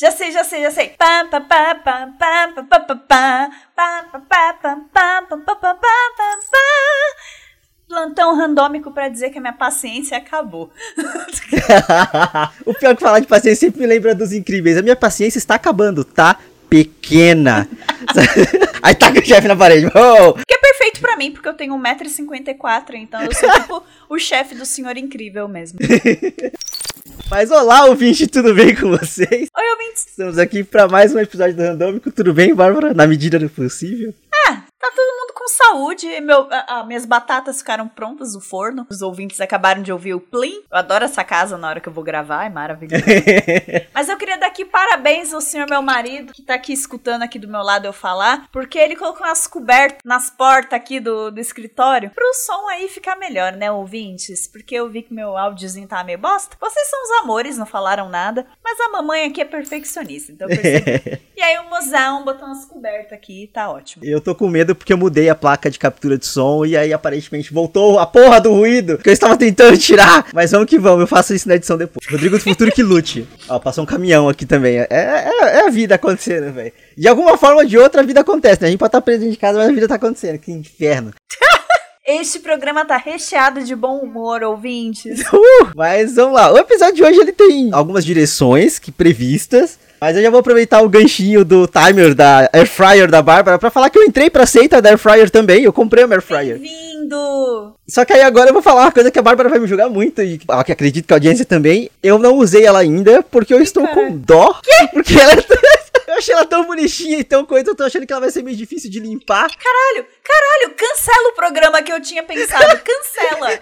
Já sei, já sei, já sei. Plantão randômico para dizer que a minha paciência acabou. o pior que falar de paciência sempre me lembra dos incríveis. A minha paciência está acabando, tá? Pequena. Aí taca o chefe na parede. Oh! Que é perfeito para mim, porque eu tenho 1,54m, então eu sou tipo o chefe do senhor incrível mesmo. Mas olá, ouvinte, tudo bem com vocês? Oi, ouvintes. Estamos aqui para mais um episódio do Randômico. Tudo bem, Bárbara? Na medida do possível? Tá todo mundo com saúde. Meu, a, a, minhas batatas ficaram prontas no forno. Os ouvintes acabaram de ouvir o plim. Eu adoro essa casa na hora que eu vou gravar, é maravilhoso. Mas eu queria dar aqui parabéns ao senhor meu marido, que tá aqui escutando aqui do meu lado eu falar, porque ele colocou umas cobertas nas portas aqui do, do escritório pro som aí ficar melhor, né, ouvintes? Porque eu vi que meu áudiozinho tá meio bosta. Vocês são os amores, não falaram nada, mas a mamãe aqui é perfeccionista, então eu percebi. e aí o mozão botou umas cobertas aqui, tá ótimo. Eu tô com medo porque eu mudei a placa de captura de som e aí aparentemente voltou a porra do ruído que eu estava tentando tirar. Mas vamos que vamos, eu faço isso na edição depois. Rodrigo do Futuro que lute. Ó, passou um caminhão aqui também. É, é, é a vida acontecendo, velho. De alguma forma ou de outra a vida acontece, né? A gente pode estar preso dentro de casa, mas a vida tá acontecendo. Que inferno. Este programa tá recheado de bom humor, ouvintes. Uh, mas vamos lá. O episódio de hoje ele tem algumas direções que previstas. Mas eu já vou aproveitar o ganchinho do timer da Air Fryer da Bárbara para falar que eu entrei pra seita da Air Fryer também. Eu comprei uma Air Fryer. Bem-vindo! Só que aí agora eu vou falar uma coisa que a Bárbara vai me julgar muito e que acredito que a audiência também. Eu não usei ela ainda porque eu estou com dó. Quê? Porque ela Eu achei ela tão bonitinha e tão coisa, eu tô achando que ela vai ser meio difícil de limpar. Caralho, caralho, cancela o programa que eu tinha pensado. Cancela.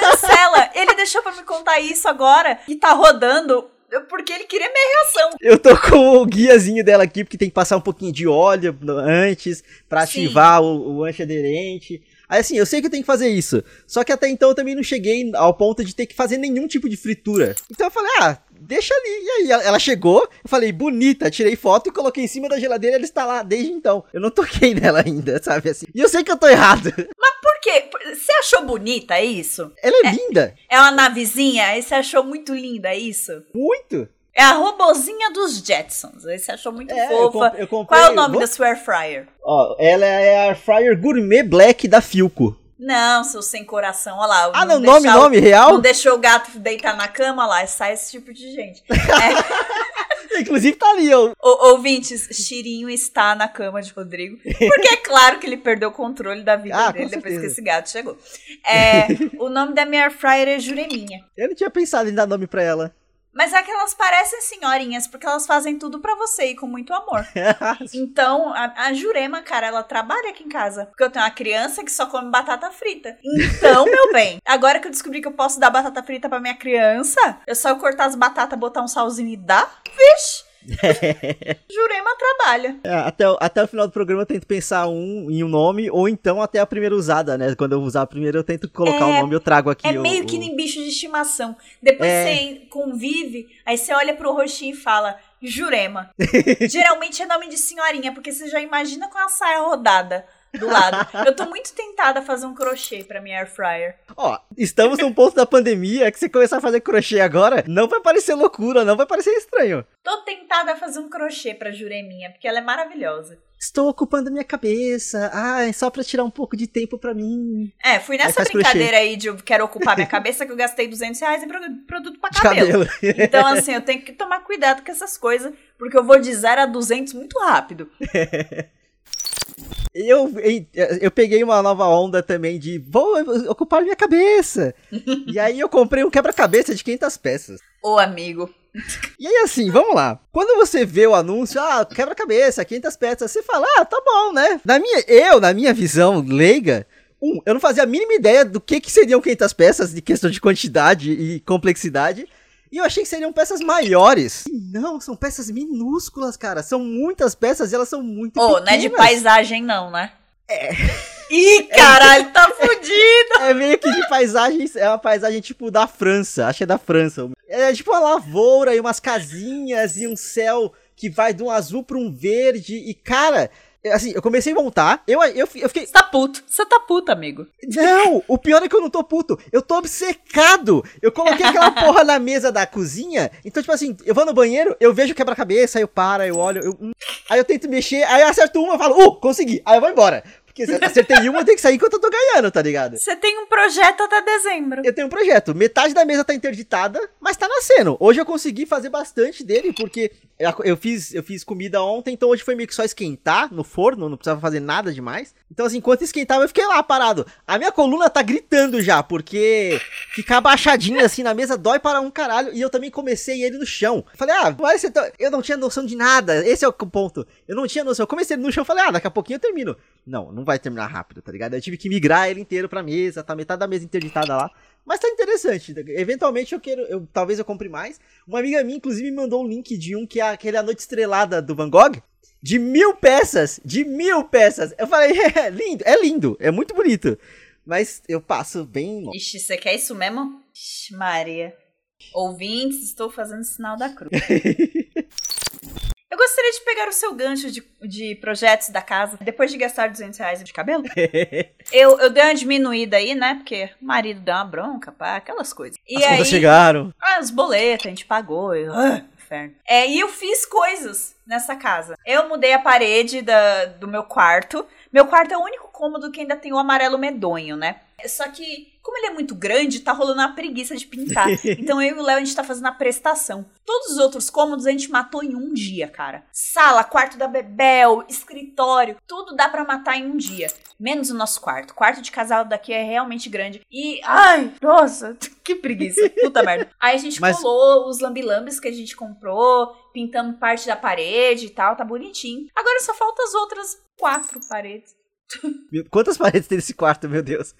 cancela. Ele deixou para me contar isso agora e tá rodando porque ele queria minha reação. Eu tô com o guiazinho dela aqui, porque tem que passar um pouquinho de óleo antes para ativar o, o antiaderente. Aí assim, eu sei que eu tenho que fazer isso. Só que até então eu também não cheguei ao ponto de ter que fazer nenhum tipo de fritura. Então eu falei, ah, deixa ali. E aí ela chegou, eu falei, bonita, tirei foto e coloquei em cima da geladeira e ela está lá desde então. Eu não toquei nela ainda, sabe assim. E eu sei que eu tô errado. Mas por quê? Você achou bonita, é isso? Ela é, é linda. É uma navezinha, aí você achou muito linda, é isso? Muito. É a robozinha dos Jetsons. Aí você achou muito é, fofa. Eu comprei, Qual é o nome vou... da sua air fryer? Ó, ela é a air fryer gourmet black da Filco. Não, seu sem coração, olha lá. Ah, não, nome, o, nome real? Não deixou o gato deitar na cama lá, sai esse tipo de gente. É. Inclusive tá ali, ó. O, ouvintes, Chirinho está na cama de Rodrigo. Porque é claro que ele perdeu o controle da vida ah, dele depois que esse gato chegou. É, o nome da minha air fryer é Jureminha. Eu não tinha pensado em dar nome pra ela. Mas é que elas parecem senhorinhas, porque elas fazem tudo para você e com muito amor. então, a, a, Jurema, cara, ela trabalha aqui em casa. Porque eu tenho uma criança que só come batata frita. Então, meu bem, agora que eu descobri que eu posso dar batata frita para minha criança, é só eu cortar as batatas, botar um salzinho e dar. Vixe! Jurema trabalha. É, até, até o final do programa eu tento pensar um, em um nome, ou então até a primeira usada, né? Quando eu usar a primeira, eu tento colocar o é, um nome, eu trago aqui. É o, meio que nem bicho de estimação. Depois é... você convive, aí você olha pro rostinho e fala. Jurema. Geralmente é nome de senhorinha, porque você já imagina com a saia rodada do lado. Eu tô muito tentada a fazer um crochê pra minha air fryer. Ó, estamos num ponto da pandemia que se começar a fazer crochê agora, não vai parecer loucura, não vai parecer estranho. Tô tentada a fazer um crochê pra Jureminha, porque ela é maravilhosa. Estou ocupando minha cabeça. Ah, é só pra tirar um pouco de tempo pra mim. É, fui nessa aí brincadeira crochê. aí de eu quero ocupar minha cabeça que eu gastei 200 reais em produto pra cabelo. cabelo. então, assim, eu tenho que tomar cuidado com essas coisas, porque eu vou de 0 a 200 muito rápido. Eu, eu peguei uma nova onda também de vou ocupar minha cabeça. e aí eu comprei um quebra-cabeça de 500 peças. Ô, amigo. E aí assim, vamos lá. Quando você vê o anúncio, ah, quebra-cabeça, 500 peças, você fala, ah, tá bom, né? Na minha, eu, na minha visão leiga, um, eu não fazia a mínima ideia do que, que seriam 500 peças de questão de quantidade e complexidade. E eu achei que seriam peças maiores. E não, são peças minúsculas, cara. São muitas peças e elas são muito oh, não é de paisagem não, né? É. Ih, caralho, tá fudido! É meio que de paisagem, é uma paisagem tipo da França, acho que é da França. É tipo uma lavoura e umas casinhas e um céu que vai de um azul para um verde. E cara, Assim, eu comecei a montar, eu, eu, eu fiquei. Você tá puto. Você tá puto, amigo. Não, o pior é que eu não tô puto. Eu tô obcecado. Eu coloquei aquela porra na mesa da cozinha. Então, tipo assim, eu vou no banheiro, eu vejo quebra-cabeça, eu paro, eu olho, eu, hum, aí eu tento mexer, aí eu acerto uma e falo, uh, consegui. Aí eu vou embora. Porque se eu acertei uma, eu tenho que sair enquanto eu tô ganhando, tá ligado? Você tem um projeto até dezembro. Eu tenho um projeto. Metade da mesa tá interditada, mas tá nascendo. Hoje eu consegui fazer bastante dele, porque eu fiz, eu fiz comida ontem, então hoje foi meio que só esquentar no forno, não precisava fazer nada demais. Então, assim, enquanto esquentava, eu fiquei lá parado. A minha coluna tá gritando já, porque ficar abaixadinho assim na mesa dói para um caralho. E eu também comecei ele no chão. Falei, ah, mas você eu não tinha noção de nada. Esse é o ponto. Eu não tinha noção. Eu comecei ele no chão, falei, ah, daqui a pouquinho eu termino. Não, não vai terminar rápido, tá ligado? Eu tive que migrar ele inteiro pra mesa, tá metade da mesa interditada lá. Mas tá interessante. Eventualmente eu quero. Eu, talvez eu compre mais. Uma amiga minha, inclusive, me mandou um link de um que é aquele A Noite Estrelada do Van Gogh. De mil peças! De mil peças! Eu falei, é lindo, é lindo, é muito bonito. Mas eu passo bem. Ixi, você quer isso mesmo? Ixi, Maria. Ouvintes, estou fazendo sinal da cruz. Eu gostaria de pegar o seu gancho de, de projetos da casa, depois de gastar 200 reais de cabelo. eu, eu dei uma diminuída aí, né? Porque o marido deu uma bronca, pá, aquelas coisas. E As aí, contas chegaram. Ah, os boletos, a gente pagou. Eu, ah, inferno. É, e eu fiz coisas nessa casa. Eu mudei a parede da, do meu quarto. Meu quarto é o único cômodo que ainda tem o amarelo medonho, né? Só que como ele é muito grande, tá rolando uma preguiça de pintar. Então eu e o Léo, a gente tá fazendo a prestação. Todos os outros cômodos a gente matou em um dia, cara. Sala, quarto da Bebel, escritório, tudo dá para matar em um dia. Menos o nosso quarto. O quarto de casal daqui é realmente grande. E, ai, nossa, que preguiça. Puta merda. Aí a gente Mas... colou os lambilambes que a gente comprou, pintamos parte da parede e tal, tá bonitinho. Agora só falta as outras quatro paredes. Quantas paredes tem esse quarto, meu Deus?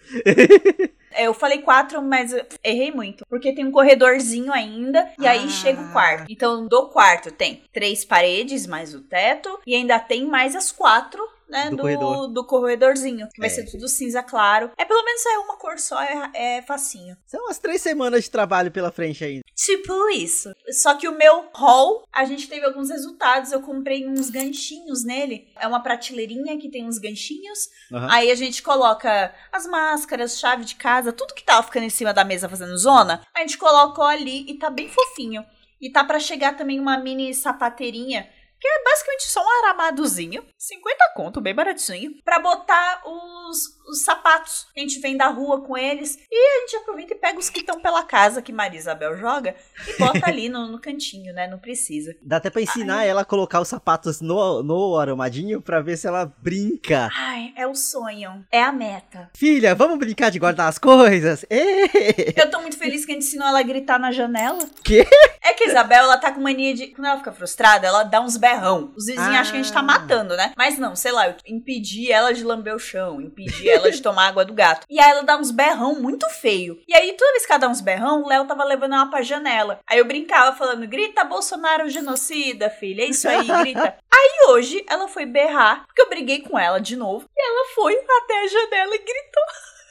É, eu falei quatro, mas errei muito. Porque tem um corredorzinho ainda, e aí ah. chega o quarto. Então, do quarto tem três paredes, mais o teto, e ainda tem mais as quatro né, do, do, corredor. do corredorzinho, que vai é. ser tudo cinza claro. É pelo menos é uma cor só, é, é facinho. São umas três semanas de trabalho pela frente ainda. Tipo isso. Só que o meu haul, a gente teve alguns resultados. Eu comprei uns ganchinhos nele. É uma prateleirinha que tem uns ganchinhos. Uhum. Aí a gente coloca as máscaras, chave de casa, tudo que tava ficando em cima da mesa fazendo zona. A gente colocou ali e tá bem fofinho. E tá para chegar também uma mini sapateirinha que é basicamente só um aramadozinho, 50 conto, bem baratinho, para botar os, os sapatos. A gente vem da rua com eles e a gente aproveita e pega os que estão pela casa que Maria Isabel joga e bota ali no, no cantinho, né? Não precisa. Dá até pra ensinar Ai. ela a colocar os sapatos no, no aramadinho pra ver se ela brinca. Ai, é o sonho. É a meta. Filha, vamos brincar de guardar as coisas? Eu tô muito feliz que a gente ensinou ela a gritar na janela. Quê? É que a Isabel, ela tá com mania de. Quando ela fica frustrada, ela dá uns berrão. Os vizinhos ah. acham que a gente tá matando, né? Mas não, sei lá, eu impedi ela de lamber o chão, impedi ela de tomar água do gato. E aí ela dá uns berrão muito feio. E aí, toda vez que ela dá uns berrão, o Léo tava levando ela pra janela. Aí eu brincava falando: grita Bolsonaro genocida, filha. É isso aí, grita. aí hoje ela foi berrar, porque eu briguei com ela de novo. E ela foi até a janela e gritou.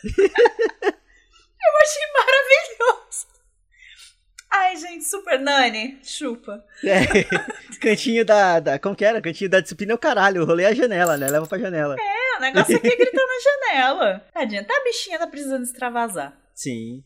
eu achei maravilhoso. Ai, gente, super Nani, chupa. É, cantinho da, da. Como que era? Cantinho da disciplina é o caralho. O rolê é a janela, né? Leva pra janela. É, o negócio aqui é gritar na janela. Tadinha, tá a bichinha tá precisando extravasar. Sim.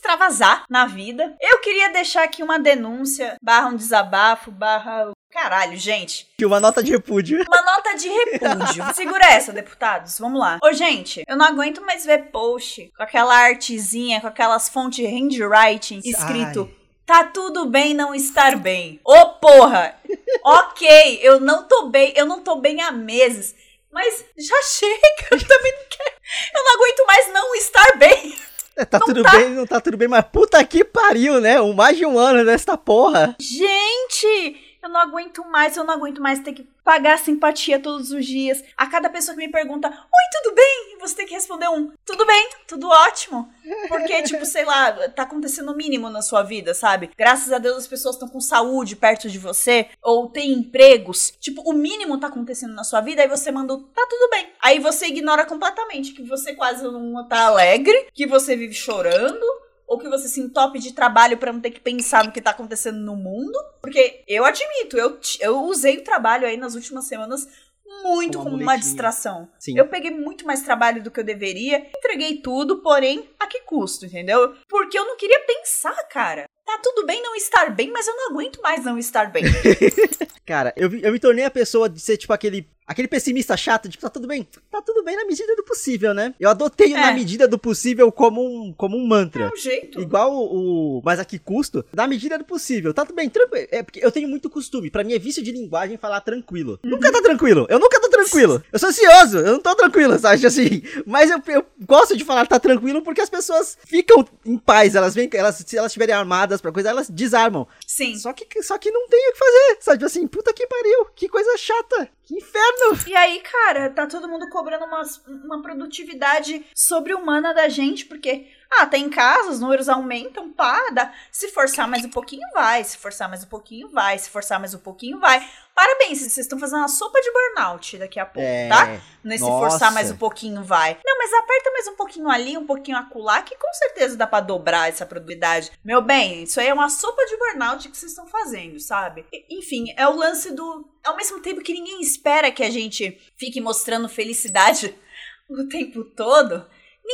Extravasar na vida, eu queria deixar aqui uma denúncia, barra um desabafo, barra Caralho, gente. Uma nota de repúdio. Uma nota de repúdio. Segura essa, deputados. Vamos lá. Ô, gente, eu não aguento mais ver post com aquela artezinha, com aquelas fontes handwriting escrito. Ai. Tá tudo bem não estar bem. Ô, porra! ok, eu não tô bem, eu não tô bem há meses. Mas já chega, eu também não quero. Eu não aguento mais não estar bem. É, tá não tudo tá... bem, não tá tudo bem, mas puta que pariu, né? Um, mais de um ano desta porra. Gente! Eu não aguento mais, eu não aguento mais ter que pagar simpatia todos os dias. A cada pessoa que me pergunta, oi, tudo bem? Você tem que responder um, tudo bem, tudo ótimo. Porque, tipo, sei lá, tá acontecendo o mínimo na sua vida, sabe? Graças a Deus as pessoas estão com saúde perto de você, ou têm empregos. Tipo, o mínimo tá acontecendo na sua vida, aí você manda, tá tudo bem. Aí você ignora completamente que você quase não tá alegre, que você vive chorando, ou que você se entope de trabalho para não ter que pensar no que tá acontecendo no mundo. Porque eu admito, eu, eu usei o trabalho aí nas últimas semanas muito Como como uma distração. Sim. Eu peguei muito mais trabalho do que eu deveria, entreguei tudo, porém, a que custo, entendeu? Porque eu não queria pensar, cara. Tá tudo bem não estar bem, mas eu não aguento mais não estar bem. Cara, eu, eu me tornei a pessoa de ser, tipo, aquele. Aquele pessimista chato, tipo, tá tudo bem? Tá tudo bem na medida do possível, né? Eu adotei É. na medida do possível como um, como um mantra. É um jeito. Igual o, o- Mas a que custo? Na medida do possível. Tá tudo bem, tranquilo. É porque eu tenho muito costume. Pra mim é vício de linguagem falar tranquilo. Uhum. Nunca tá tranquilo. Eu nunca tô tranquilo. Eu sou ansioso. Eu não tô tranquilo, sabe? Assim. Mas eu, eu gosto de falar tá tranquilo porque as pessoas ficam em paz. Elas vêm. Elas, se elas estiverem armadas pra coisa, elas desarmam. Sim. Só que, só que não tem o que fazer. Sabe? Tipo assim, puta que pariu. Que coisa chata. Que inferno. E aí, cara, tá todo mundo cobrando uma, uma produtividade sobre-humana da gente, porque, ah, tá em casa, os números aumentam, pá, dá. se forçar mais um pouquinho, vai, se forçar mais um pouquinho, vai, se forçar mais um pouquinho, vai. Parabéns, vocês estão fazendo uma sopa de burnout daqui a pouco, tá? Nesse Nossa. forçar mais um pouquinho, vai. Não, mas aperta mais um pouquinho ali, um pouquinho acolá, que com certeza dá pra dobrar essa produtividade. Meu bem, isso aí é uma sopa de burnout que vocês estão fazendo, sabe? E- Enfim, é o lance do. Ao mesmo tempo que ninguém espera que a gente fique mostrando felicidade o tempo todo,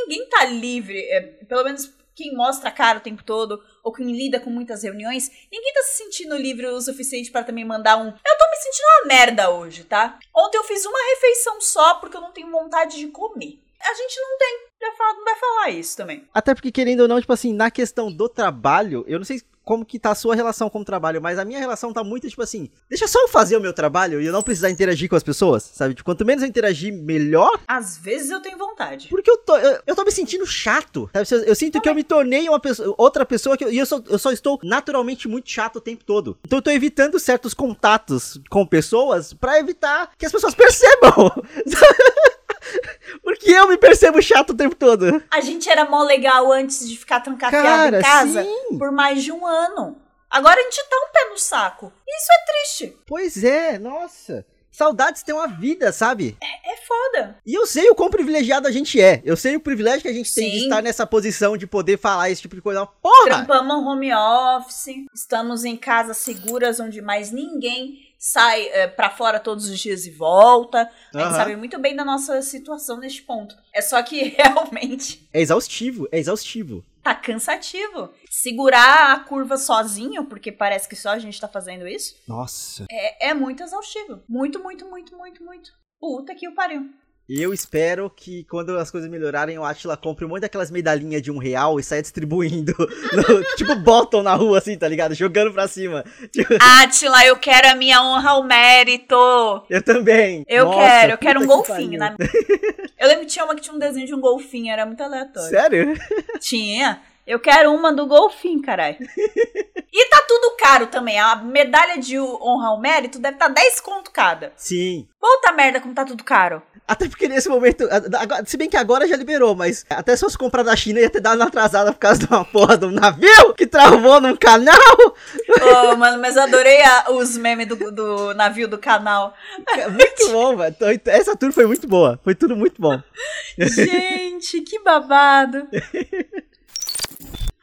ninguém tá livre. é, pelo menos quem mostra a cara o tempo todo, ou quem lida com muitas reuniões, ninguém tá se sentindo livre o suficiente pra também mandar um. Eu tô me sentindo uma merda hoje, tá? Ontem eu fiz uma refeição só porque eu não tenho vontade de comer. A gente não tem. Já fala, não vai falar isso também. Até porque, querendo ou não, tipo assim, na questão do trabalho, eu não sei como que tá a sua relação com o trabalho, mas a minha relação tá muito, tipo assim, deixa só eu fazer o meu trabalho e eu não precisar interagir com as pessoas, sabe? Tipo, quanto menos eu interagir, melhor. Às vezes eu tenho vontade. Porque eu tô, eu, eu tô me sentindo chato, sabe? Eu, eu sinto que eu me tornei uma pessoa, outra pessoa que eu, e eu só, eu só estou naturalmente muito chato o tempo todo. Então eu tô evitando certos contatos com pessoas pra evitar que as pessoas percebam. Porque eu me percebo chato o tempo todo. A gente era mó legal antes de ficar trancafiado em casa sim. por mais de um ano. Agora a gente tá um pé no saco. Isso é triste. Pois é, nossa. Saudades têm uma vida, sabe? É foda. E eu sei o quão privilegiado a gente é. Eu sei o privilégio que a gente tem de Sim. estar nessa posição de poder falar esse tipo de coisa. Porra! Trampamos home office, estamos em casas seguras onde mais ninguém sai é, pra fora todos os dias e volta. A gente sabe muito bem da nossa situação neste ponto. É só que realmente É exaustivo, é exaustivo. tá cansativo. Segurar a curva sozinho, porque parece que só a gente tá fazendo isso, Nossa. é, é muito exaustivo. Muito, muito, muito, muito, muito. Puta que o pariu. E eu espero que quando as coisas melhorarem, o Atila compre um monte daquelas medalhinhas de um real e saia distribuindo. no- tipo, botam na rua, assim, tá ligado? Jogando pra cima. Atila, eu quero a minha honra ao mérito. eu também. Eu Nossa, quero, eu quero um que golfinho. Na... Eu lembro que tinha uma que tinha um desenho de um golfinho, era muito aleatório. Sério? Tinha. Eu quero uma do golfinho, caralho. e tá tudo caro também. A medalha de honra ao mérito deve estar tá 10 conto cada. Sim. Puta merda como tá tudo caro. Até porque nesse momento, se bem que agora já liberou, mas até se fosse comprar da China ia ter dado uma atrasada por causa de uma porra de um navio que travou num canal. Ô, mano, mas adorei a- os memes do, do navio do canal. Muito bom, velho. Essa tour foi muito boa. Foi tudo muito bom. Gente, que babado.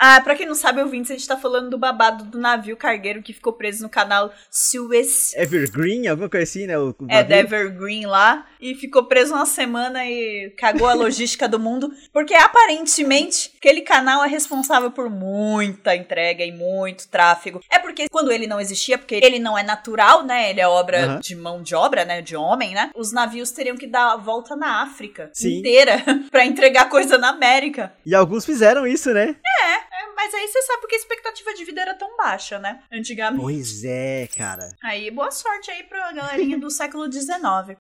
Ah, pra quem não sabe, ouvintes, a gente tá falando do babado do navio cargueiro que ficou preso no canal Suez. Evergreen, alguma coisa assim, né? O, o É, da Evergreen lá. E ficou preso uma semana e cagou a logística do mundo. Porque aparentemente aquele canal é responsável por muita entrega e muito tráfego. É porque quando ele não existia, porque ele não é natural, né? Ele é obra de mão de obra, né? De homem, né? Os navios teriam que dar a volta na África Sim. inteira pra entregar coisa na América. E alguns fizeram isso, né? É, mas aí você sabe porque a expectativa de vida era tão baixa, né? Antigamente. Pois é, cara. Aí, boa sorte aí pra galerinha do século XIX.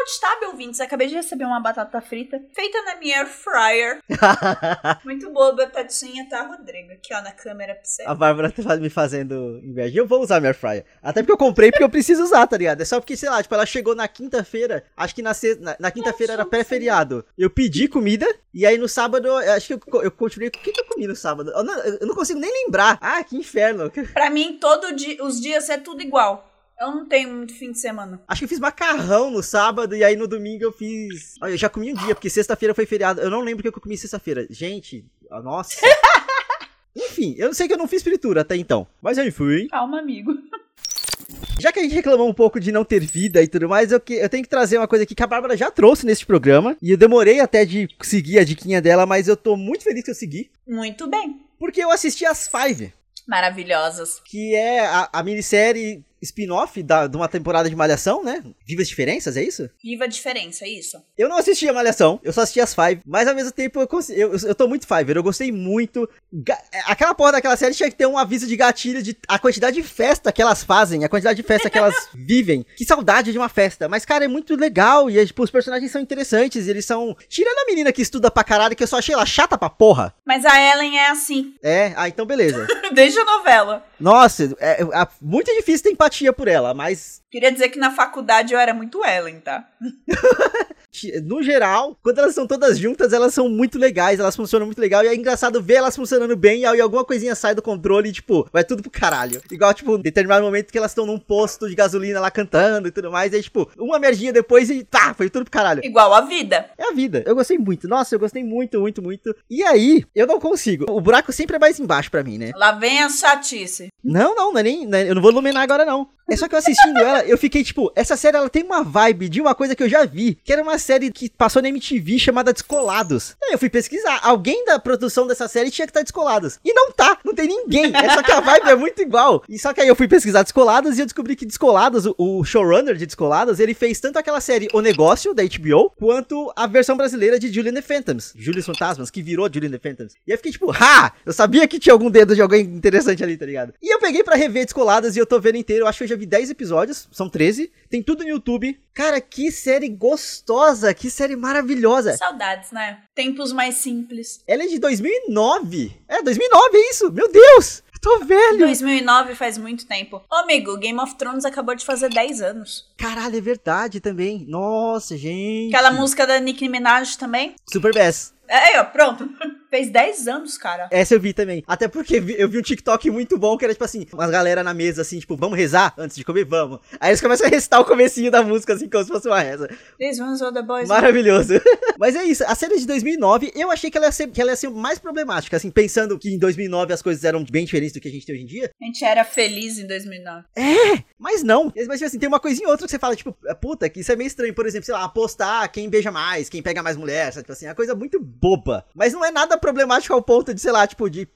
Outstab, ouvintes, acabei de receber uma batata frita feita na minha air fryer. Muito boa, batatinha, tá, Rodrigo? Aqui, ó, na câmera pra você. A Bárbara tá me fazendo inveja. Eu vou usar minha air fryer. Até porque eu comprei porque eu preciso usar, tá ligado? É só porque, sei lá, tipo, ela chegou na quinta-feira. Acho que na, na, na quinta-feira era pré-feriado. Eu pedi comida. E aí no sábado, acho que eu, eu continuei. O que, que eu comi no sábado? Eu não, eu não consigo nem lembrar. Ah, que inferno. Pra mim, todo dia, os dias é tudo igual. Eu não tenho muito fim de semana. Acho que eu fiz macarrão no sábado e aí no domingo eu fiz. Olha, eu já comi um dia, porque sexta-feira foi feriado. Eu não lembro o que eu comi sexta-feira. Gente, nossa. Enfim, eu sei que eu não fiz fritura até então. Mas eu fui. Calma, amigo. Já que a gente reclamou um pouco de não ter vida e tudo mais, eu, que, eu tenho que trazer uma coisa aqui que a Bárbara já trouxe nesse programa. E eu demorei até de seguir a diquinha dela, mas eu tô muito feliz que eu segui. Muito bem. Porque eu assisti as Five. Maravilhosas. Que é a, a minissérie spin-off de uma temporada de Malhação, né? Viva as Diferenças, é isso? Viva a Diferença, é isso. Eu não assisti a Malhação, eu só assisti as Five, mas ao mesmo tempo eu, eu, eu tô muito Fiverr, eu gostei muito. Aquela porra daquela série tinha que ter um aviso de gatilho de a quantidade de festa que elas fazem, a quantidade de festa que elas vivem. Que saudade de uma festa. Mas, cara, é muito legal e, tipo, os personagens são interessantes, eles são... Tirando a menina que estuda pra caralho, que eu só achei ela chata pra porra. Mas a Ellen é assim. É? Ah, então beleza. Desde a novela. Nossa, é, é, muito difícil ter empatia por ela, mas. Queria dizer que na faculdade eu era muito Ellen, tá? no geral, quando elas são todas juntas, elas são muito legais, elas funcionam muito legal. E é engraçado ver elas funcionando bem e aí alguma coisinha sai do controle e, tipo, vai tudo pro caralho. Igual, tipo, em determinado momento que elas estão num posto de gasolina lá cantando e tudo mais. E aí, tipo, uma merdinha depois e tá, foi tudo pro caralho. Igual a vida. É a vida. Eu gostei muito. Nossa, eu gostei muito, muito, muito. E aí, eu não consigo. O buraco sempre é mais embaixo para mim, né? Lá vem a chatice. Não, não, não é nem. Não é, eu não vou iluminar agora, não. É só que eu assistindo ela, eu fiquei tipo, essa série ela tem uma vibe de uma coisa que eu já vi, que era uma série que passou na MTV chamada Descolados. Aí eu fui pesquisar, alguém da produção dessa série tinha que estar tá Descolados. E não tá, não tem ninguém. É só que a vibe é muito igual. E só que aí eu fui pesquisar Descolados e eu descobri que Descolados, o showrunner de Descolados, ele fez tanto aquela série O Negócio da HBO, quanto a versão brasileira de Julian the Phantoms, Julius Fantasmas, que virou Julian the Phantoms. E eu fiquei tipo, ha! Eu sabia que tinha algum dedo de alguém interessante ali, tá ligado? E eu peguei para rever Descoladas e eu tô vendo inteiro, eu acho que eu já vi 10 episódios, são 13, tem tudo no YouTube. Cara, que série gostosa, que série maravilhosa. Saudades, né? Tempos mais simples. Ela é de 2009. É, 2009 é isso. Meu Deus. Tô velho. 2009 faz muito tempo. Ô, amigo, Game of Thrones acabou de fazer 10 anos. Caralho, é verdade também. Nossa, gente. Aquela música da Nicki Minaj também. Super Bass. É, ó, pronto. Fez 10 anos, cara. Essa eu vi também. Até porque eu vi um TikTok muito bom que era tipo assim, umas galera na mesa assim, tipo, vamos rezar antes de comer? Vamos. Aí eles começam a recitar o comecinho da música assim, como se fosse uma reza. Ones the boys. Maravilhoso. Mas é isso, a série de 2009, eu achei que ela, ia ser, que ela ia ser mais problemática, assim, pensando que em 2009 as coisas eram bem diferentes do que a gente tem hoje em dia. A gente era feliz em 2009. É, mas não. Mas tipo assim, tem uma coisinha ou outra que você fala, tipo, puta, que isso é meio estranho. Por exemplo, sei lá, apostar quem beija mais, quem pega mais mulher, sabe? Tipo assim, é uma coisa muito boba. Mas não é nada problemático ao ponto de, sei lá, tipo, de.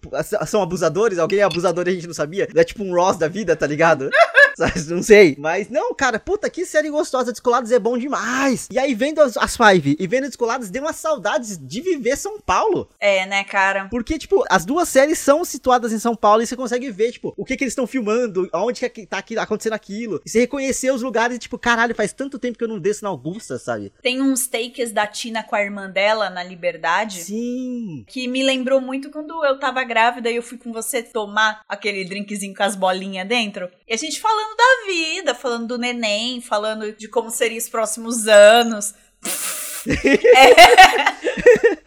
São abusadores? Alguém é abusador e a gente não sabia? É tipo um Ross da vida, tá ligado? não sei. Mas não, cara, puta, que série gostosa. Descolados é bom demais. E aí, vendo as, as Five e vendo Descolados, deu uma saudade de viver São Paulo. É, né, cara? Porque, tipo, as duas séries são situadas em São Paulo e você consegue ver, tipo, o que que eles estão filmando, onde que tá aqui, acontecendo aquilo. E você reconhecer os lugares, tipo, caralho, faz tanto tempo que eu não desço na Augusta, sabe? Tem uns takes da Tina com a irmã dela na Liberdade. Sim. Que me lembrou muito quando eu tava grávida e eu fui com você tomar aquele drinkzinho com as bolinhas dentro. E a gente falando falando da vida, falando do neném, falando de como seriam os próximos anos. é.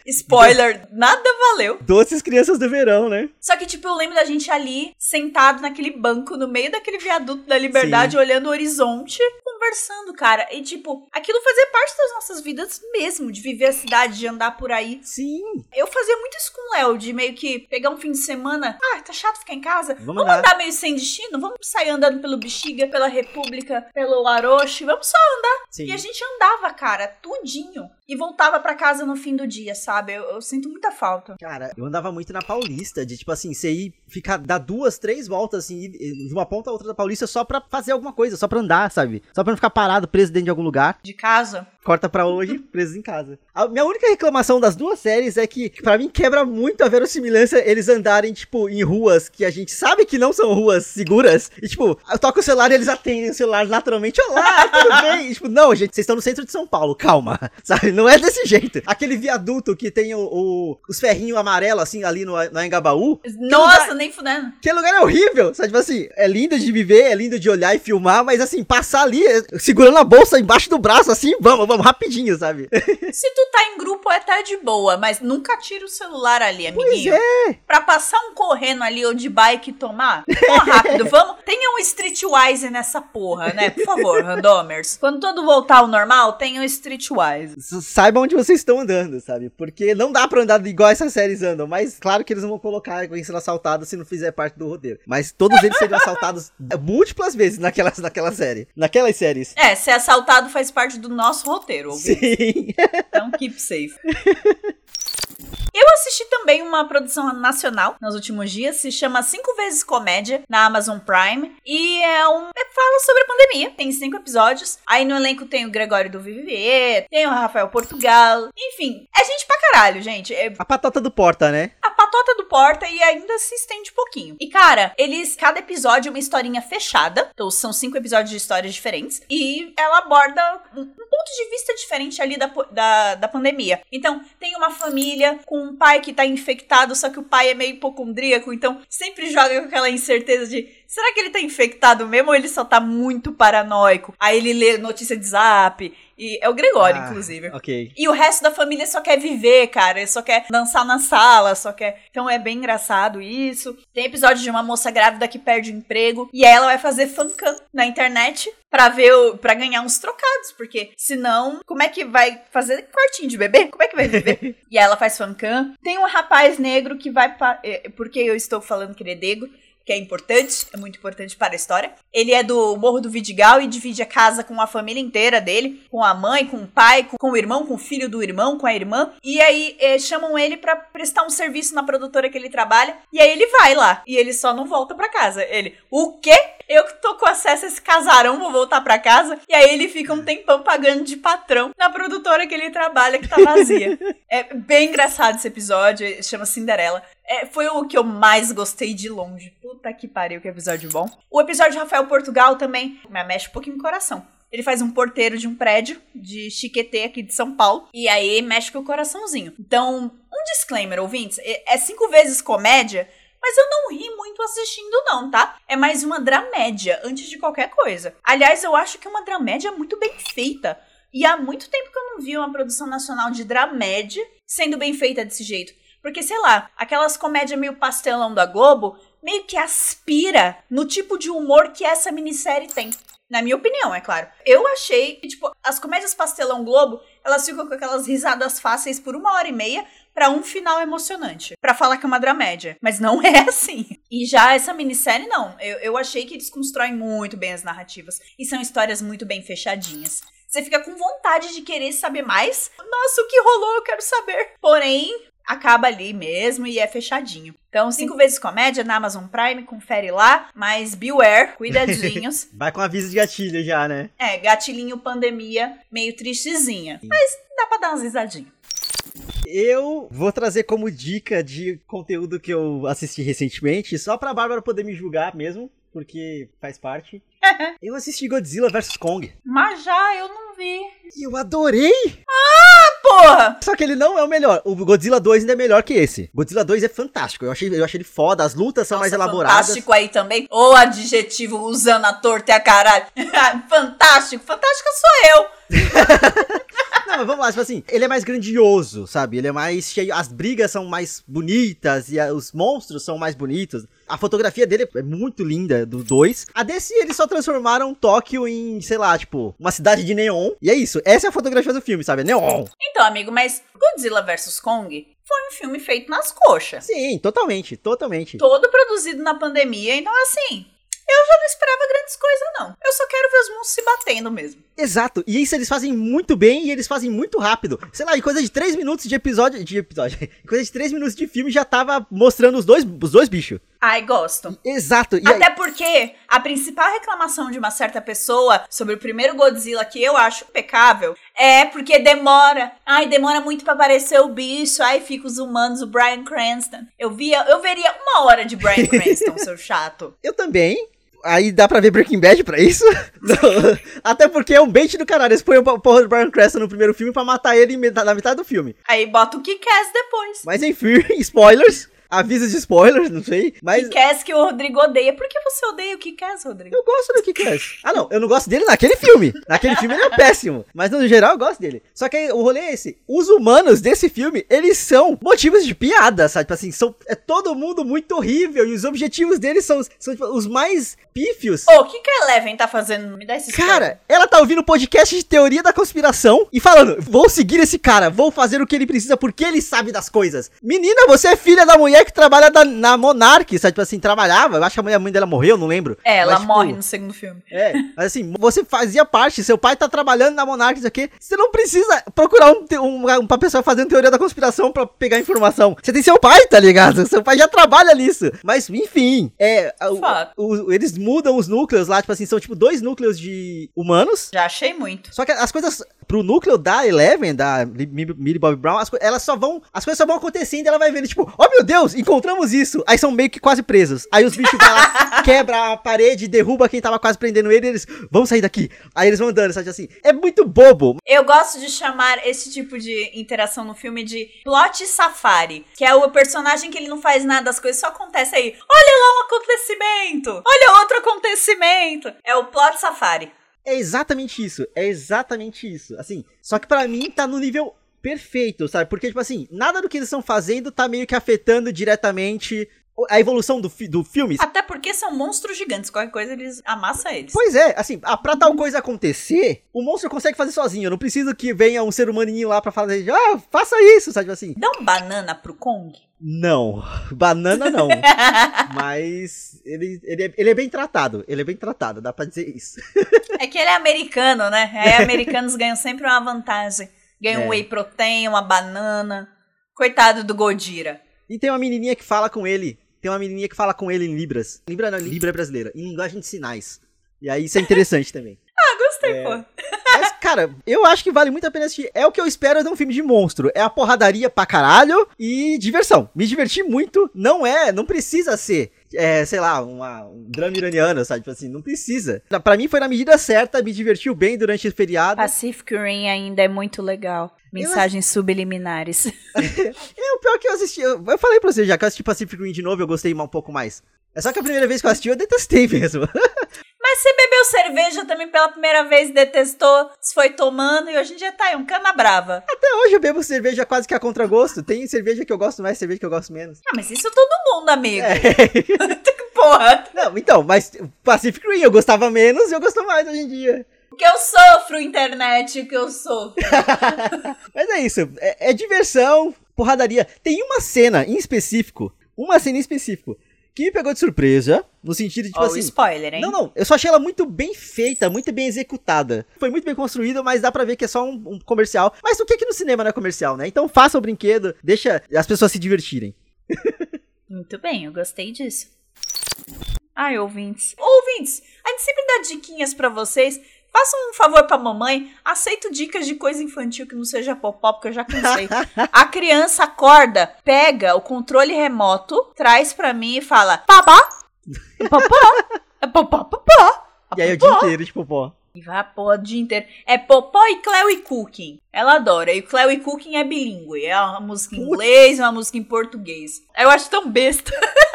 Spoiler, nada valeu. Doces crianças do verão, né? Só que, tipo, eu lembro da gente ali, sentado naquele banco, no meio daquele viaduto da liberdade, Sim. olhando o horizonte, conversando, cara. E, tipo, aquilo fazia parte das nossas vidas mesmo, de viver a cidade, de andar por aí. Sim. Eu fazia muito isso com o Léo, de meio que pegar um fim de semana. Ah, tá chato ficar em casa. Vamos, vamos andar meio sem destino? Vamos sair andando pelo Bexiga, pela República, pelo Laroche. Vamos só andar. Sim. E a gente andava, cara, tudinho. E voltava para casa no fim do dia, sabe? Eu, eu, sinto muita falta. Cara, eu andava muito na Paulista, de tipo assim, você ir ficar, dar duas, três voltas, assim, de uma ponta a outra da Paulista só pra fazer alguma coisa, só pra andar, sabe? Só pra não ficar parado, preso dentro de algum lugar. De casa? Corta pra hoje, presos em casa. A minha única reclamação das duas séries é que, para mim, quebra muito a verossimilhança eles andarem, tipo, em ruas que a gente sabe que não são ruas seguras. E, tipo, eu toco o celular e eles atendem o celular naturalmente. Olá, tudo bem? E, tipo, não, gente, vocês estão no centro de São Paulo, calma. Sabe? Não é desse jeito. Aquele viaduto que tem o, o os ferrinhos amarelos, assim, ali no, Engabaú. Nossa, lugar, nem fudendo. Que lugar é horrível. Sabe, tipo assim, é lindo de viver, é lindo de olhar e filmar, mas, assim, passar ali, segurando a bolsa embaixo do braço, assim, vamos, vamos rapidinho, sabe? Se tu tá em grupo, é até de boa, mas nunca tira o celular ali, amiguinho. Pois é. Pra passar um correndo ali ou de bike tomar, vamos rápido, vamos. Tenha um streetwise nessa porra, né? Por favor, randomers. Quando tudo voltar ao normal, tenha um streetwise. saibam onde vocês estão andando, sabe? Porque não dá pra andar igual essas séries andam. Mas claro que eles não vão colocar alguém sendo assaltado se não fizer parte do roteiro. Mas todos eles seriam assaltados múltiplas vezes naquela, naquela série. Naquelas séries. É, ser assaltado faz parte do nosso roteiro, ouviu? Sim. Então keep safe. Assisti também uma produção nacional nos últimos dias, se chama Cinco Vezes Comédia, na Amazon Prime. E é um. É, fala sobre a pandemia. Tem cinco episódios. Aí no elenco tem o Gregório do Vivier, tem o Rafael Portugal. Enfim, é gente pra caralho, gente. É A patata do Porta, né? a patota do Porta e ainda se estende um pouquinho. E, cara, eles. Cada episódio é uma historinha fechada. Então, são cinco episódios de histórias diferentes. E ela aborda um, um ponto de vista diferente ali da, da, da pandemia. Então, tem uma família com um pai que tá infectado, só que o pai é meio hipocondríaco, então sempre joga com aquela incerteza de. Será que ele tá infectado mesmo ou ele só tá muito paranoico? Aí ele lê notícia de zap. E é o Gregório, Ah, inclusive. Ok. E o resto da família só quer viver, cara. Ele só quer dançar na sala, só quer. Então é bem engraçado isso. Tem episódio de uma moça grávida que perde o emprego. E ela vai fazer fancam na internet pra ver para ganhar uns trocados. Porque senão, como é que vai fazer quartinho de bebê? Como é que vai viver? e ela faz fancam. Tem um rapaz negro que vai. Pa... é, Porque eu estou falando que ele é negro que é importante, é muito importante para a história. Ele é do Morro do Vidigal e divide a casa com a família inteira dele, com a mãe, com o pai, com, o irmão, com o filho do irmão, com a irmã. E aí eh, chamam ele pra prestar um serviço na produtora que ele trabalha. E aí ele vai lá e ele só não volta pra casa. Ele, o quê? Eu que tô com acesso a esse casarão, vou voltar pra casa. E aí ele fica um tempão pagando de patrão na produtora que ele trabalha, que tá vazia. é bem engraçado esse episódio, chama Cinderela. É, foi o que eu mais gostei de longe. Puta que pariu, que episódio bom. O episódio de Rafael Portugal também me mexe um pouquinho no coração. Ele faz um porteiro de um prédio de Chiquetê aqui de São Paulo. E aí mexe com o coraçãozinho. Então, um disclaimer, ouvintes. É é cinco vezes comédia, mas eu não ri muito assistindo, não, tá? É mais uma dramédia, antes de qualquer coisa. Aliás, eu acho que é uma dramédia muito bem feita. E há muito tempo que eu não vi uma produção nacional de dramédia sendo bem feita desse jeito. Porque, sei lá, aquelas comédias meio pastelão da Globo meio que aspira no tipo de humor que essa minissérie tem. Na minha opinião, é claro. Eu achei que, tipo, as comédias pastelão Globo, elas ficam com aquelas risadas fáceis por uma hora e meia pra um final emocionante. Pra falar que é uma dramédia. Mas não é assim. E já essa minissérie, não. Eu, eu achei que eles constroem muito bem as narrativas. E são histórias muito bem fechadinhas. Você fica com vontade de querer saber mais. Nossa, o que rolou? Eu quero saber. Porém, acaba ali mesmo e é fechadinho. Então, cinco vezes comédia na Amazon Prime, confere lá. Mas beware, cuidadinhos. Vai com aviso de gatilho já, né? é, gatilhinho pandemia, meio tristezinha. Mas dá pra dar umas risadinhas. Eu vou trazer como dica de conteúdo que eu assisti recentemente, só pra Bárbara poder me julgar mesmo, porque faz parte. eu assisti Godzilla vs Kong. Mas já eu não vi. E eu adorei! Porra! Só que ele não é o melhor. O Godzilla 2 ainda é melhor que esse. Godzilla 2 é fantástico. Eu achei, eu achei ele foda, as lutas são mais Nossa, elaboradas. Fantástico aí também. Ô adjetivo usando a torta e a caralho. fantástico. Fantástica sou eu. Não, mas vamos lá, tipo assim, ele é mais grandioso, sabe? Ele é mais cheio. As brigas são mais bonitas e a- os monstros são mais bonitos. A fotografia dele é muito linda, do 2. A desse, eles só transformaram Tóquio em, sei lá, tipo, uma cidade de neon. E é isso. Essa é a fotografia do filme, sabe? É neon. Então, amigo, mas Godzilla vs Kong foi um filme feito nas coxas. Sim, totalmente, totalmente. Todo produzido na pandemia, então assim. Eu já não esperava grandes coisas, não. Eu só quero ver os monstros se batendo mesmo. Exato. E isso eles fazem muito bem e eles fazem muito rápido. Sei lá, em coisa de 3 minutos de episódio. De episódio. Em coisa de 3 minutos de filme já tava mostrando os dois, os dois bichos. Ai, gosto. Exato. E aí- Até porque a principal reclamação de uma certa pessoa sobre o primeiro Godzilla, que eu acho impecável, é porque demora. Ai, demora muito pra aparecer o bicho. Ai, fica os humanos, o Brian Cranston. Eu via, eu veria uma hora de Brian Cranston, seu chato. Eu também. Aí dá pra ver Breaking Bad pra isso. Até porque é um bait do caralho. Eles põem o porra do Brian Cranston no primeiro filme pra matar ele na metade do filme. Aí bota o Kick-Ass depois. Mas enfim, spoilers. Avisos de spoilers, não sei. Mas. Kikass que o Rodrigo odeia. Por que você odeia o Kikass, Rodrigo? Eu gosto do Kikass. Ah, não. Eu não gosto dele naquele filme. Naquele filme ele é péssimo. Mas no geral eu gosto dele. Só que o rolê é esse. Os humanos desse filme, eles são motivos de piada, sabe? Tipo assim, são, é todo mundo muito horrível. E os objetivos deles são, são tipo, os mais pífios. Ô, o que, que a Eleven tá fazendo? Me dá esse Cara, ela tá ouvindo podcast de teoria da conspiração e falando: vou seguir esse cara, vou fazer o que ele precisa porque ele sabe das coisas. Menina, você é filha da mulher que trabalha da, na Monark, sabe? Tipo assim, trabalhava. Eu acho que a mãe dela morreu, não lembro. É, ela Mas, tipo, morre no segundo filme. É, mas assim, você fazia parte, seu pai tá trabalhando na Monark, isso aqui. Você não precisa procurar um, um, uma pessoa fazendo teoria da conspiração pra pegar informação. Você tem seu pai, tá ligado? Seu pai já trabalha nisso. Mas, enfim, é. O, o, eles mudam os núcleos lá, tipo assim, são tipo dois núcleos de humanos. Já achei muito. Só que as coisas pro núcleo da Eleven, da Millie Bobby Brown, as, elas só vão. As coisas só vão acontecendo e ela vai vendo, tipo, oh meu Deus, encontramos isso. Aí são meio que quase presos. Aí os bichos vão lá, quebra a parede, derruba quem tava quase prendendo ele, e eles vão sair daqui. Aí eles vão andando, sabe assim? É muito bobo. Eu gosto de chamar esse tipo de interação no filme de plot safari, que é o personagem que ele não faz nada, as coisas só acontecem aí. Olha lá um acontecimento! Olha outro acontecimento! É o plot safari. É exatamente isso, é exatamente isso. Assim, só que para mim tá no nível perfeito, sabe? Porque, tipo assim, nada do que eles estão fazendo tá meio que afetando diretamente a evolução do, fi do filme. Até porque são monstros gigantes, qualquer coisa eles amassam eles. Pois é, assim, ah, pra tal coisa acontecer, o monstro consegue fazer sozinho. Eu não preciso que venha um ser humaninho lá pra fazer, ah, faça isso, sabe assim. Dá um banana pro Kong? Não, banana não. Mas ele, ele, é, ele é bem tratado, ele é bem tratado, dá pra dizer isso. é que ele é americano, né? Aí americanos ganham sempre uma vantagem. Ganham é. um whey protein, uma banana. Coitado do Godira. E tem uma menininha que fala com ele tem uma menininha que fala com ele em Libras. Libra não, Libra brasileira. Em linguagem de sinais. E aí isso é interessante também. Gostei, é... pô. Mas, cara, eu acho que vale muito a pena assistir. É o que eu espero de um filme de monstro. É a porradaria pra caralho e diversão. Me diverti muito. Não é, não precisa ser é, sei lá, uma, um drama iraniano, sabe? Tipo assim, não precisa. Pra mim foi na medida certa, me divertiu bem durante o feriado. Pacific Rim ainda é muito legal. Mensagens eu... subliminares. é, o pior que eu assisti. Eu, eu falei pra você já que eu assisti Pacific Rim de novo, eu gostei um pouco mais. É só que a primeira vez que eu assisti, eu detestei mesmo. Mas você bebeu cerveja também pela primeira vez, detestou, se foi tomando e hoje em dia tá aí, um cana brava. Até hoje eu bebo cerveja quase que a contragosto. Tem cerveja que eu gosto mais, cerveja que eu gosto menos. Ah, mas isso todo mundo, amigo. É. Porra. Não, então, mas Pacific Rim eu gostava menos e eu gosto mais hoje em dia. Que eu sofro, internet, que eu sofro. mas é isso, é, é diversão, porradaria. Tem uma cena em específico, uma cena em específico, que me pegou de surpresa, no sentido de, tipo oh, assim... spoiler, hein? Não, não, eu só achei ela muito bem feita, muito bem executada. Foi muito bem construída, mas dá pra ver que é só um, um comercial. Mas o que que no cinema não é comercial, né? Então faça o brinquedo, deixa as pessoas se divertirem. muito bem, eu gostei disso. Ai, ouvintes. Ouvintes, a gente sempre dá diquinhas para vocês Faça um favor pra mamãe, aceito dicas de coisa infantil que não seja popó, porque eu já cansei. a criança acorda, pega o controle remoto, traz pra mim e fala: Papá? Popó? É popó, popó. E aí o dia inteiro de popó. E vai a porra o dia inteiro. É Popó e Cleo e Cooking. Ela adora. E Cleo e Cooking é bilíngue. É uma música em inglês, uma música em português. Eu acho tão besta.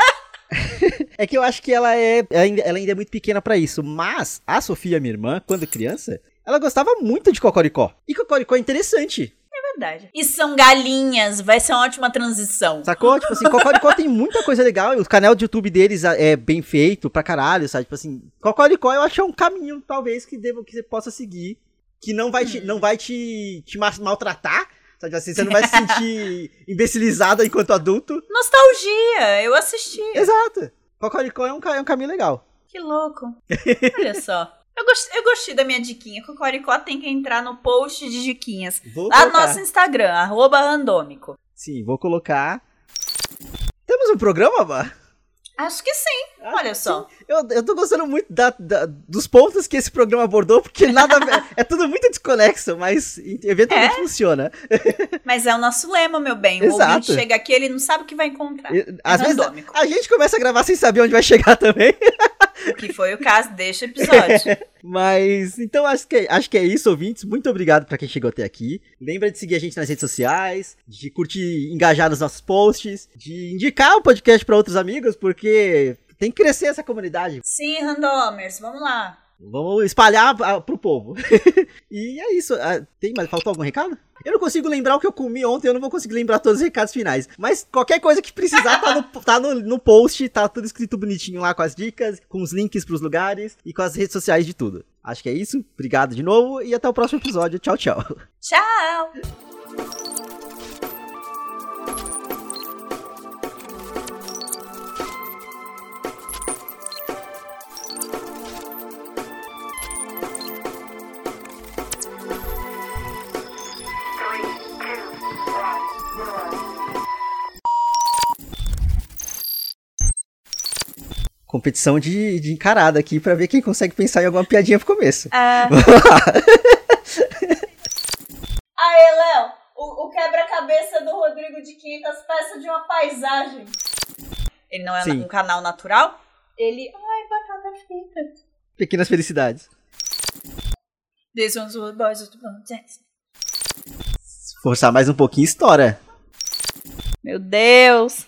é que eu acho que ela é. Ela ainda é muito pequena para isso. Mas a Sofia, minha irmã, quando criança, ela gostava muito de Cocoricó. E Cocoricó é interessante. É verdade. E são galinhas, vai ser uma ótima transição. Sacou? Tipo assim, Cocoricó tem muita coisa legal. O canal de YouTube deles é bem feito pra caralho, sabe? Tipo assim, Cocoricó eu acho que é um caminho, talvez, que, devo, que você possa seguir. Que não vai te, não vai te, te maltratar, Sabe assim, você não vai se sentir imbecilizada enquanto adulto. Nostalgia, eu assisti. Exato. Cocoricó é um, é um caminho legal. Que louco. Olha só. Eu gostei, eu gostei da minha diquinha. Cocoricó tem que entrar no post de diquinhas. Vou lá colocar. no nosso Instagram, arroba randômico. Sim, vou colocar. Temos um programa, Bah? Acho que sim, olha só. Eu, eu tô gostando muito da, da, dos pontos que esse programa abordou, porque nada. é tudo muito desconexo, mas eventualmente é? funciona. Mas é o nosso lema, meu bem. O Exato. ouvinte chega aqui, ele não sabe o que vai encontrar. É às vezes a, a gente começa a gravar sem saber onde vai chegar também. que foi o caso deste episódio. Mas, então acho que, acho que é isso, ouvintes. Muito obrigado para quem chegou até aqui. Lembra de seguir a gente nas redes sociais, de curtir, engajar nos nossos posts, de indicar o podcast para outros amigos, porque tem que crescer essa comunidade. Sim, randomers, vamos lá. Vamos espalhar pro povo. e é isso. Ah, tem, mas faltou algum recado? Eu não consigo lembrar o que eu comi ontem, eu não vou conseguir lembrar todos os recados finais. Mas qualquer coisa que precisar tá, no, tá no, no post, tá tudo escrito bonitinho lá com as dicas, com os links pros lugares e com as redes sociais de tudo. Acho que é isso. Obrigado de novo e até o próximo episódio. Tchau, tchau. Tchau! Competição de, de encarada aqui para ver quem consegue pensar em alguma piadinha pro começo. Ah. Aê, Léo, o, o quebra-cabeça do Rodrigo de 500 peças de uma paisagem. Ele não é Sim. um canal natural? Ele. Ai, batata frita. Pequenas felicidades. This one's what boys Forçar mais um pouquinho, estoura. Meu Deus.